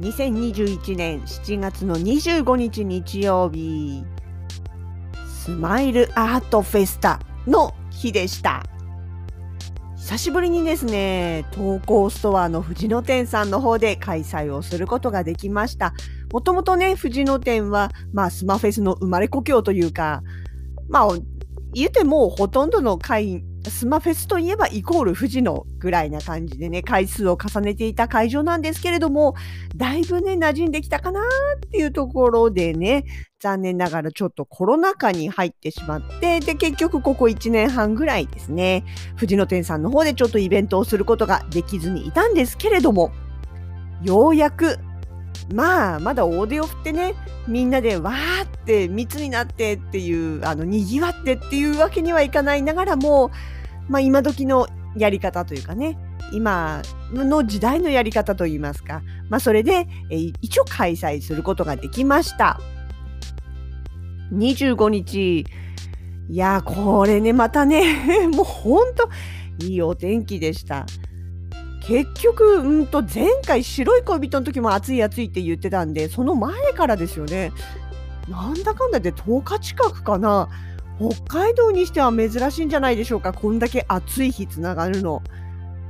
2021年7月の25日日曜日、スマイルアートフェスタの日でした。久しぶりにですね、投稿ストアの藤野店さんの方で開催をすることができました。もともとね、藤野店は、まあ、スマフェスの生まれ故郷というか、まあ、言ってもほとんどの会員、スマフェスといえばイコール富士のぐらいな感じでね、回数を重ねていた会場なんですけれども、だいぶね、馴染んできたかなーっていうところでね、残念ながらちょっとコロナ禍に入ってしまって、で、結局ここ1年半ぐらいですね、藤野店さんの方でちょっとイベントをすることができずにいたんですけれども、ようやく、まあ、まだ大手を振ってね、みんなでわーって密になってっていう、あの、賑わってっていうわけにはいかないながらも、まあ、今時のやり方というかね、今の時代のやり方といいますか、まあ、それで、え一応開催することができました。25日、いや、これね、またね、もうほんと、いいお天気でした。結局、うんと、前回白い恋人の時も暑い暑いって言ってたんで、その前からですよね。なんだかんだで10日近くかな。北海道にしては珍しいんじゃないでしょうか。こんだけ暑い日つながるの。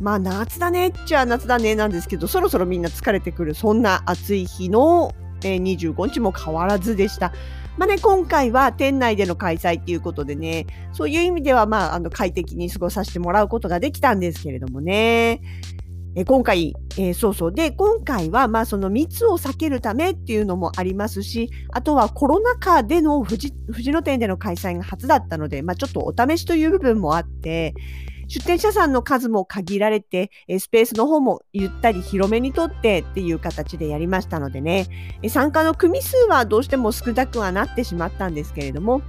まあ夏だねっちゃ夏だねなんですけど、そろそろみんな疲れてくる、そんな暑い日の、えー25日も変わらずでした。まあね、今回は店内での開催っていうことでね、そういう意味ではまあ、あの快適に過ごさせてもらうことができたんですけれどもね。え今回、えーそうそう。で、今回は、まあ、その密を避けるためっていうのもありますし、あとはコロナ禍での富士富士野店での開催が初だったので、まあ、ちょっとお試しという部分もあって、出店者さんの数も限られて、スペースの方もゆったり広めにとってっていう形でやりましたのでね、参加の組数はどうしても少なくはなってしまったんですけれども、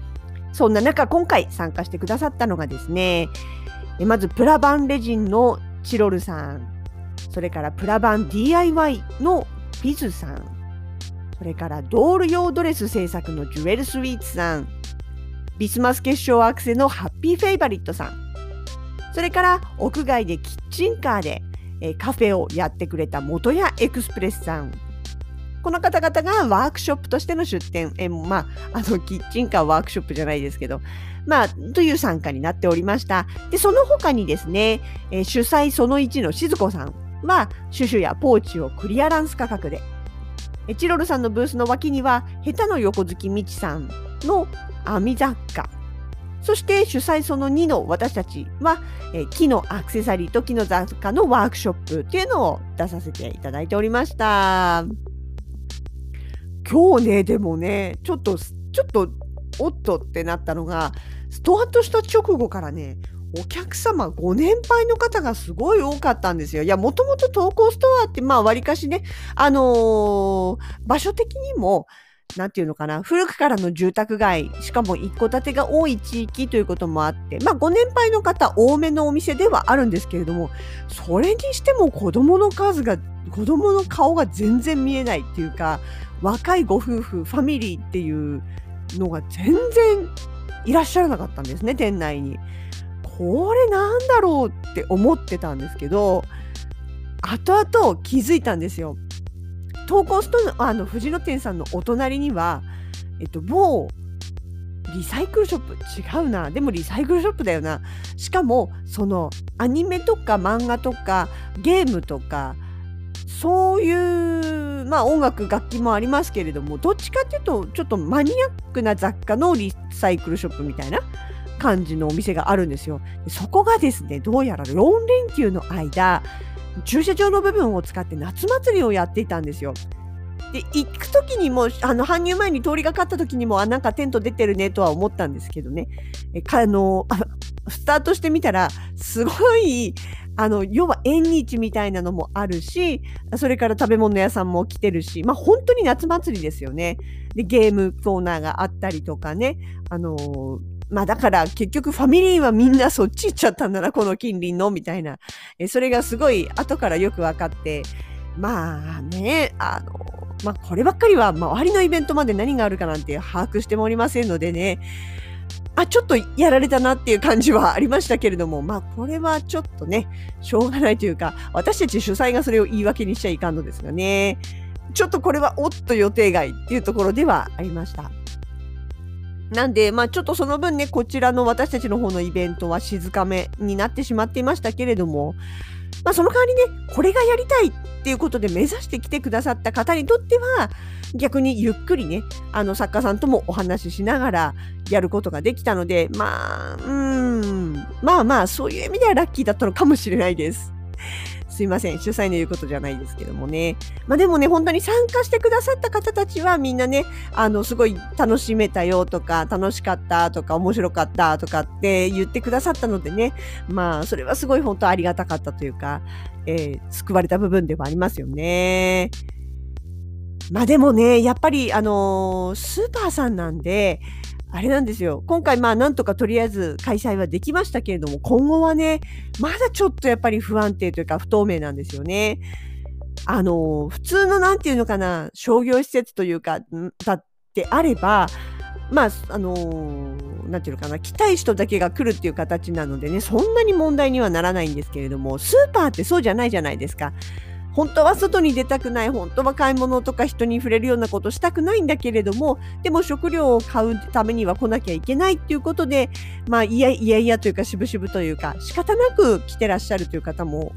そんな中、今回参加してくださったのがですね、まずプラバンレジンのチロルさん、それからプラバン DIY のピズさん、それからドール用ドレス制作のジュエルスイーツさん、ビスマス結晶アクセのハッピーフェイバリットさん、それから屋外でキッチンカーで、カフェをやってくれた元屋エクスプレスさん。この方々がワークショップとしての出店、えまあ、あの、キッチンカーワークショップじゃないですけど、まあ、という参加になっておりました。で、その他にですね、え主催その1の静子さん。は、シュシュやポーチをクリアランス価格で、えチロルさんのブースの脇には、下手の横好きみちさんの編み雑貨、そして主催その2の私たちは、え木のアクセサリーと木の雑貨のワークショップっていうのを出させていただいておりました。今日ね、でもね、ちょっと、ちょっと、おっとってなったのが、ストアートした直後からね、お客様ご年配の方がすごい多かったんですよ。いや、もともと投稿ストアって、まあ、わりかしね、あのー場所的にも、なんていうのかな、古くからの住宅街、しかも一戸建てが多い地域ということもあって、まあ、ご年配の方多めのお店ではあるんですけれども、それにしても子供の数が、子供の顔が全然見えないっていうか、若いご夫婦、ファミリーっていうのが全然いらっしゃらなかったんですね、店内に。これなんだろうって思ってたんですけど、後々気づいたんですよ。投稿ストのあの藤野店さんのお隣には、えっと、某リサイクルショップ違うなでもリサイクルショップだよなしかもそのアニメとか漫画とかゲームとかそういうまあ音楽楽器もありますけれどもどっちかっていうとちょっとマニアックな雑貨のリサイクルショップみたいな感じのお店があるんですよ。そこがですねどうやら4連休の間駐車場の部分を使って夏祭りをやっていたんですよ。で行く時にもあの搬入前に通りがかった時にもあなんかテント出てるねとは思ったんですけどねえあのスタートしてみたらすごいあの、要は縁日みたいなのもあるし、それから食べ物屋さんも来てるし、まあ本当に夏祭りですよね。で、ゲームコーナーがあったりとかね、あのまあだから結局ファミリーはみんなそっち行っちゃったんだな、この近隣の、みたいな。えそれがすごい後からよく分かって、まあね、あの、まあこればっかりは周りのイベントまで何があるかなんて把握してもおりませんのでね、あ、ちょっとやられたなっていう感じはありましたけれども、まあこれはちょっとね、しょうがないというか、私たち主催がそれを言い訳にしちゃいかんのですがね、ちょっとこれはおっと予定外っていうところではありました。なんで、まあちょっとその分ね、こちらの私たちの方のイベントは静かめになってしまっていましたけれども、まあその代わりね、これがやりたいっていうことで目指してきてくださった方にとっては、逆にゆっくりね、あの作家さんともお話ししながらやることができたので、まあ、うん、まあまあそういう意味ではラッキーだったのかもしれないです。すいません。主催の言うことじゃないですけどもね。まあでもね、本当に参加してくださった方たちはみんなね、あの、すごい楽しめたよとか、楽しかったとか、面白かったとかって言ってくださったのでね、まあ、それはすごい本当ありがたかったというか、えー、救われた部分ではありますよね。まあでもね、やっぱり、あのー、スーパーさんなんで、あれなんですよ。今回まあなんとかとりあえず開催はできましたけれども、今後はね、まだちょっとやっぱり不安定というか不透明なんですよね。あの、普通のなんていうのかな、商業施設というか、だってあれば、まあ、あのなんていうのかな、来たい人だけが来るっていう形なのでね、そんなに問題にはならないんですけれども、スーパーってそうじゃないじゃないですか。本当は外に出たくない、本当は買い物とか人に触れるようなことしたくないんだけれども、でも食料を買うためには来なきゃいけないっていうことで、まあ、いやいやというか、しぶしぶというか、仕方なく来てらっしゃるという方も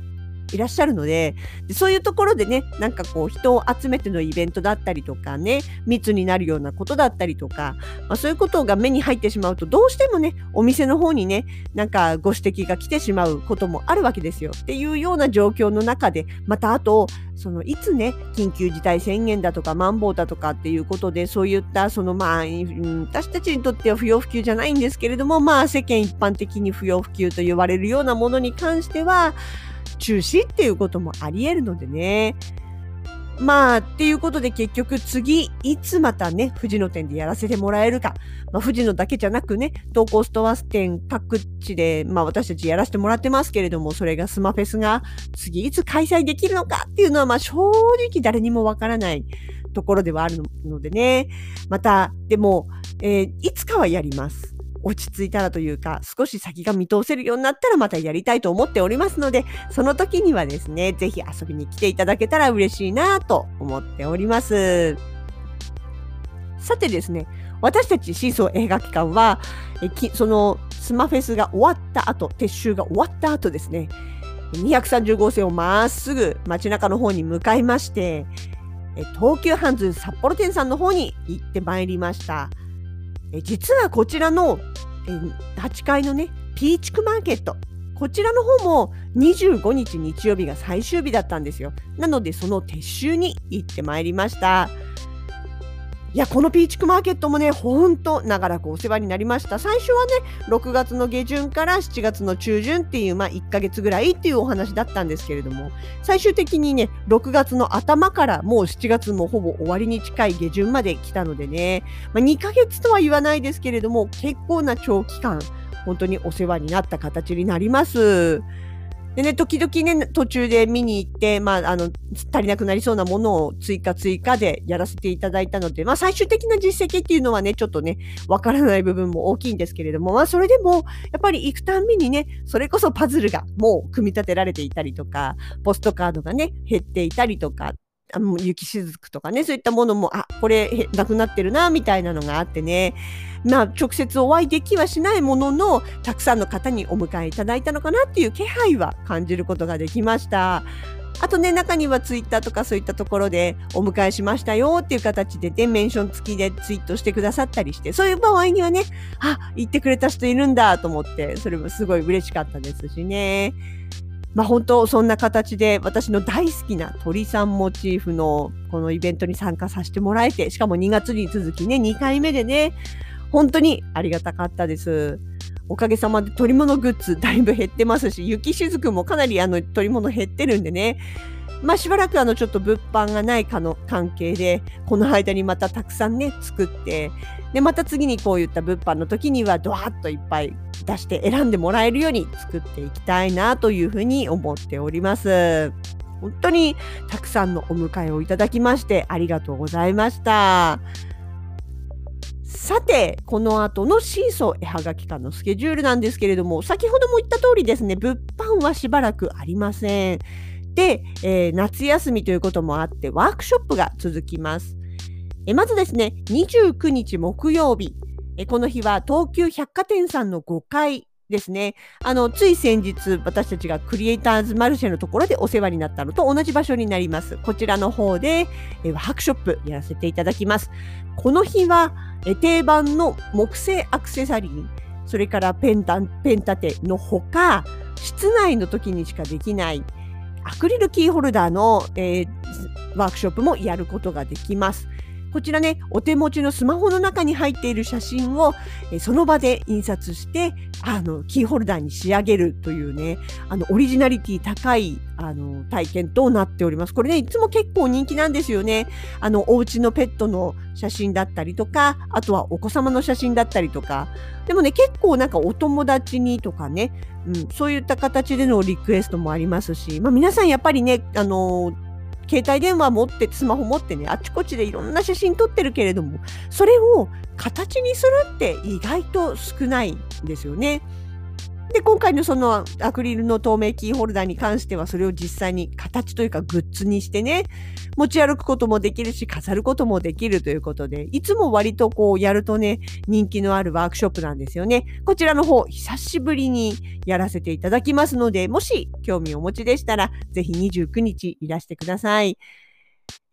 いらっしゃるのででそういうところでねなんかこう人を集めてのイベントだったりとかね密になるようなことだったりとか、まあ、そういうことが目に入ってしまうとどうしてもねお店の方にねなんかご指摘が来てしまうこともあるわけですよ。っていうような状況の中でまたあとそのいつね緊急事態宣言だとかマンボウだとかっていうことでそういったそのまあ、私たちにとっては不要不急じゃないんですけれどもまあ世間一般的に不要不急と言われるようなものに関しては中止っていうこともあり得るのでね。まあ、っていうことで結局次、いつまたね、富士野店でやらせてもらえるか。まあ、富士野だけじゃなくね、東高ストアス店各地で、まあ私たちやらせてもらってますけれども、それがスマフェスが次いつ開催できるのかっていうのは、まあ正直誰にもわからないところではあるのでね。また、でも、えー、いつかはやります。落ち着いたらというか、少し先が見通せるようになったらまたやりたいと思っておりますので、その時にはですね、ぜひ遊びに来ていただけたら嬉しいなと思っております。さてですね、私たちシーソー映画機関は、えそのスマフェスが終わった後、撤収が終わった後ですね、230号線をまっすぐ街中の方に向かいまして、東急ハンズ札幌店さんの方に行ってまいりました。実はこちらのえ8階のね、ピーチクマーケット。こちらの方も25日日曜日が最終日だったんですよ。なのでその撤収に行ってまいりました。いや、このピーチクマーケットもね、ほんと長らくお世話になりました。最初はね、6月の下旬から7月の中旬っていう、まあ1ヶ月ぐらいっていうお話だったんですけれども、最終的にね、6月の頭からもう7月もほぼ終わりに近い下旬まで来たのでね、まあ、2ヶ月とは言わないですけれども、結構な長期間、本当にお世話になった形になります。でね、時々ね、途中で見に行って、まあ、あの、足りなくなりそうなものを追加追加でやらせていただいたので、まあ、最終的な実績っていうのはね、ちょっとね、わからない部分も大きいんですけれども、まあ、それでも、やっぱり行くたんびにね、それこそパズルがもう組み立てられていたりとか、ポストカードがね、減っていたりとか、あの雪しずくとかね、そういったものも、あ、これなくなってるな、みたいなのがあってね、まあ、直接お会いできはしないものの、たくさんの方にお迎えいただいたのかなっていう気配は感じることができました。あとね、中にはツイッターとかそういったところでお迎えしましたよっていう形で、で、メンション付きでツイートしてくださったりして、そういう場合にはね、あ、言ってくれた人いるんだと思って、それもすごい嬉しかったですしね。まあ本当そんな形で私の大好きな鳥さんモチーフのこのイベントに参加させてもらえて、しかも2月に続きね、2回目でね、本当にありがたかったです。おかげさまで鳥物グッズだいぶ減ってますし、雪しずくもかなりあの取り物減ってるんでね。まあしばらくあのちょっと物販がないかの関係で、この間にまたたくさんね、作って、で、また次にこういった物販の時にはドワッといっぱい出して選んでもらえるように作っていきたいなというふうに思っております。本当にたくさんのお迎えをいただきましてありがとうございました。さて、この後のシーソー絵はがき館のスケジュールなんですけれども、先ほども言った通りですね、物販はしばらくありません。で、えー、夏休みということもあって、ワークショップが続きます。えまずですね、29日木曜日、えこの日は東急百貨店さんの5階ですね。あの、つい先日、私たちがクリエイターズマルシェのところでお世話になったのと同じ場所になります。こちらの方で、えワークショップやらせていただきます。この日は、え定番の木製アクセサリー、それからペンタンペン立てのほか、室内の時にしかできないアクリルキーホルダーの、えー、ワークショップもやることができます。こちらね、お手持ちのスマホの中に入っている写真を、えその場で印刷して、あの、キーホルダーに仕上げるというね、あの、オリジナリティ高い、あの、体験となっております。これね、いつも結構人気なんですよね。あの、お家のペットの写真だったりとか、あとはお子様の写真だったりとか、でもね、結構なんかお友達にとかね、うん、そういった形でのリクエストもありますし、まあ皆さんやっぱりね、あの携帯電話持ってスマホ持ってねあちこちでいろんな写真撮ってるけれどもそれを形にするって意外と少ないんですよね。で、今回のそのアクリルの透明キーホルダーに関しては、それを実際に形というかグッズにしてね、持ち歩くこともできるし、飾ることもできるということで、いつも割とこうやるとね、人気のあるワークショップなんですよね。こちらの方、久しぶりにやらせていただきますので、もし興味をお持ちでしたら、ぜひ29日いらしてください。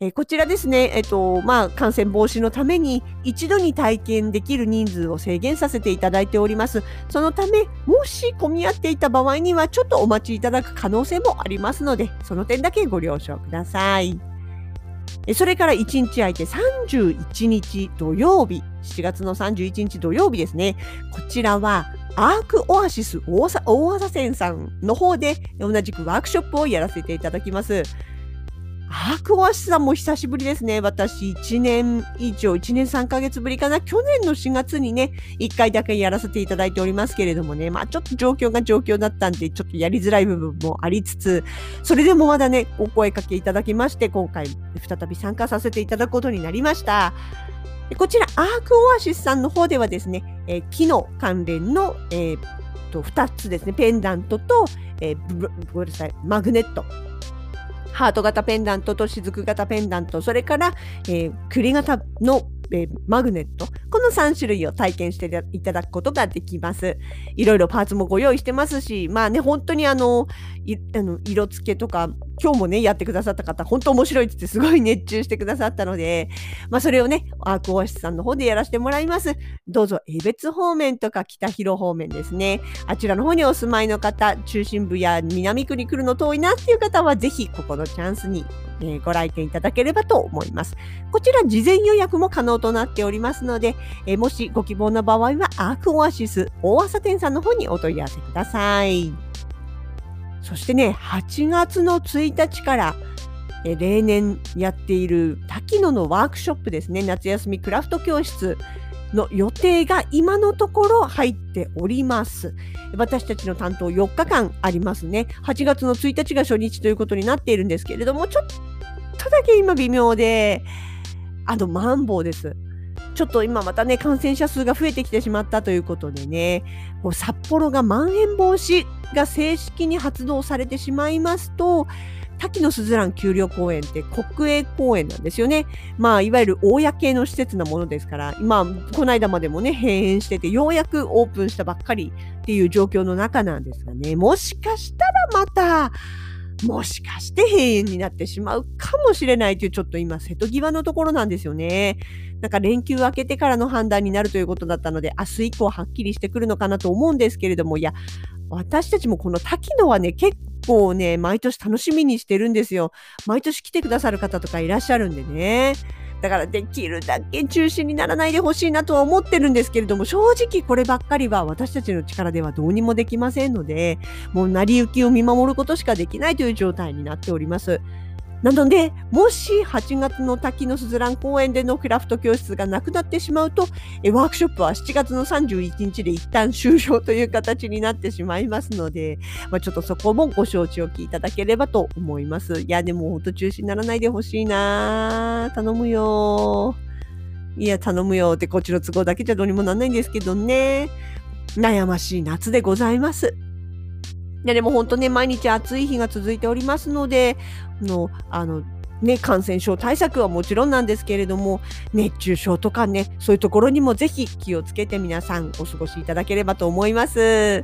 えこちらですね、えっと、まあ、感染防止のために一度に体験できる人数を制限させていただいております。そのため、もし混み合っていた場合には、ちょっとお待ちいただく可能性もありますので、その点だけご了承ください。それから1日空いて31日土曜日、7月の31日土曜日ですね。こちらは、アークオアシス大浅線さんの方で同じくワークショップをやらせていただきます。アークオアシスさんも久しぶりですね。私、1年以上、1年3ヶ月ぶりかな。去年の4月にね、1回だけやらせていただいておりますけれどもね、まあちょっと状況が状況だったんで、ちょっとやりづらい部分もありつつ、それでもまだね、お声かけいただきまして、今回再び参加させていただくことになりました。こちら、アークオアシスさんの方ではですね、えー、機能関連の、えー、と2つですね、ペンダントと、えー、ごめんなさい、マグネットハート型ペンダントと雫型ペンダント、それから、えー、栗型のえー、マグネット。この3種類を体験していただくことができます。いろいろパーツもご用意してますし、まあね、本当にあの、あの色付けとか、今日もね、やってくださった方、本当面白いってってすごい熱中してくださったので、まあそれをね、アークオアシスさんの方でやらせてもらいます。どうぞ、江別方面とか北広方面ですね。あちらの方にお住まいの方、中心部や南区に来るの遠いなっていう方は、ぜひここのチャンスにえ、ご来店いただければと思います。こちら事前予約も可能となっておりますので、え、もしご希望の場合はアークオアシス大朝店さんの方にお問い合わせください。そしてね、8月の1日から、え例年やっている滝野のワークショップですね、夏休みクラフト教室。の予定が今のところ入っております。私たちの担当4日間ありますね。8月の1日が初日ということになっているんですけれども、ちょっとだけ今微妙で、あの、マンボウです。ちょっと今またね、感染者数が増えてきてしまったということでね、こう札幌がまん延防止が正式に発動されてしまいますと、滝野すずらん丘陵公園って国営公園なんですよね。まあ、いわゆる公の施設なものですから、今、この間までもね、閉園してて、ようやくオープンしたばっかりっていう状況の中なんですがね、もしかしたらまた、もしかして閉園になってしまうかもしれないというちょっと今瀬戸際のところなんですよね。なんか連休明けてからの判断になるということだったので明日以降はっきりしてくるのかなと思うんですけれどもいや私たちもこの滝野はね結構ね、毎年楽しみにしてるんですよ。毎年来てくださる方とかいらっしゃるんでね。だからできるだけ中止にならないでほしいなとは思ってるんですけれども、正直こればっかりは私たちの力ではどうにもできませんので、もう成り行きを見守ることしかできないという状態になっております。なので、もし8月の滝のすずらん公園でのクラフト教室がなくなってしまうと、ワークショップは7月の31日で一旦終了という形になってしまいますので、まあ、ちょっとそこもご承知おきいただければと思います。いや、でも本当中止にならないでほしいな頼むよいや、頼むよってこっちの都合だけじゃどうにもなんないんですけどね。悩ましい夏でございます。やでも本当ね、毎日暑い日が続いておりますので、のあの、ね、感染症対策はもちろんなんですけれども、熱中症とかね、そういうところにもぜひ気をつけて皆さんお過ごしいただければと思います。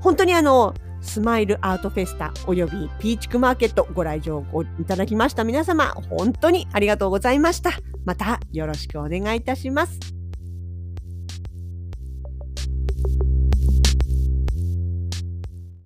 本当にあの、スマイルアートフェスタおよびピーチクマーケットご来場いただきました皆様、本当にありがとうございました。またよろしくお願いいたします。